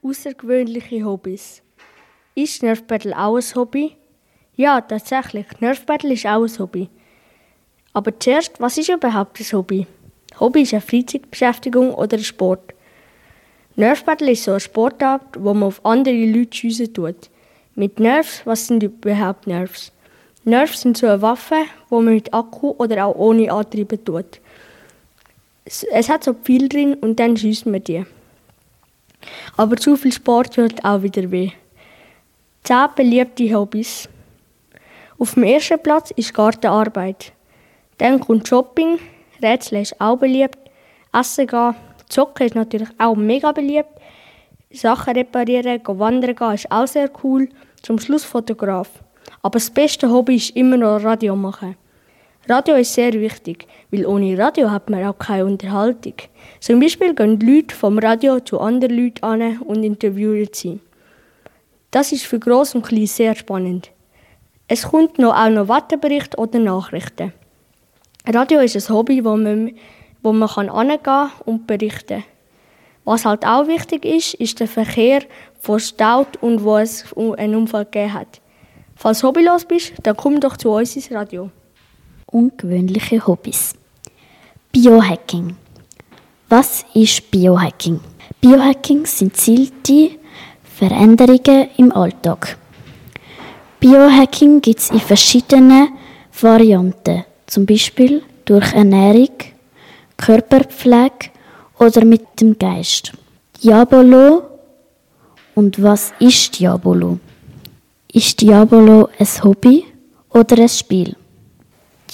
Außergewöhnliche Hobbys. Ist Nerf Battle auch ein Hobby? Ja, tatsächlich. Nerf Battle ist auch ein Hobby. Aber zuerst, was ist überhaupt ein Hobby? Hobby ist eine Freizeitbeschäftigung oder ein Sport. Nerf Battle ist so eine Sportart, wo man auf andere Leute schiessen tut. Mit Nerfs, was sind überhaupt Nerfs? Nerfs sind so eine Waffe, die man mit Akku oder auch ohne antreiben tut. Es hat so viel drin und dann schießt man die. Aber zu viel Sport tut auch wieder weh. Zehn beliebte Hobbys. Auf dem ersten Platz ist Gartenarbeit. Dann kommt Shopping, Rätsel ist auch beliebt, Essen gehen, Zocken ist natürlich auch mega beliebt, Sachen reparieren, wandern gehen ist auch sehr cool, zum Schluss Fotograf. Aber das beste Hobby ist immer noch Radio machen. Radio ist sehr wichtig, weil ohne Radio hat man auch keine Unterhaltung. Zum Beispiel gehen Leute vom Radio zu anderen Leuten an und interviewen sie. Das ist für Groß und Klein sehr spannend. Es kommt noch auch noch Wetterbericht oder Nachrichten. Radio ist ein Hobby, wo man, wo man kann kann und berichten Was halt auch wichtig ist, ist der Verkehr, der staut und wo es einen Unfall gegeben hat. Falls du hobbylos bist, dann komm doch zu uns ins Radio. Ungewöhnliche Hobbys. Biohacking. Was ist Biohacking? Biohacking sind zielte Veränderungen im Alltag. Biohacking gibt es in verschiedenen Varianten, zum Beispiel durch Ernährung, Körperpflege oder mit dem Geist. Diabolo und was ist Diabolo? Ist Diabolo ein Hobby oder ein Spiel?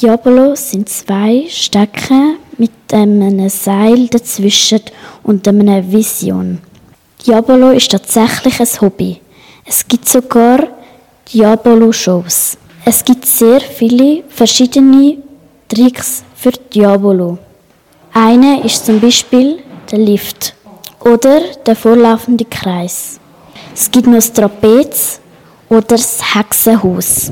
Diabolo sind zwei Stecken mit einem Seil dazwischen und einer Vision. Diabolo ist tatsächlich ein Hobby. Es gibt sogar Diabolo-Shows. Es gibt sehr viele verschiedene Tricks für Diabolo. Eine ist zum Beispiel der Lift oder der vorlaufende Kreis. Es gibt noch das Trapez oder das Hexenhaus.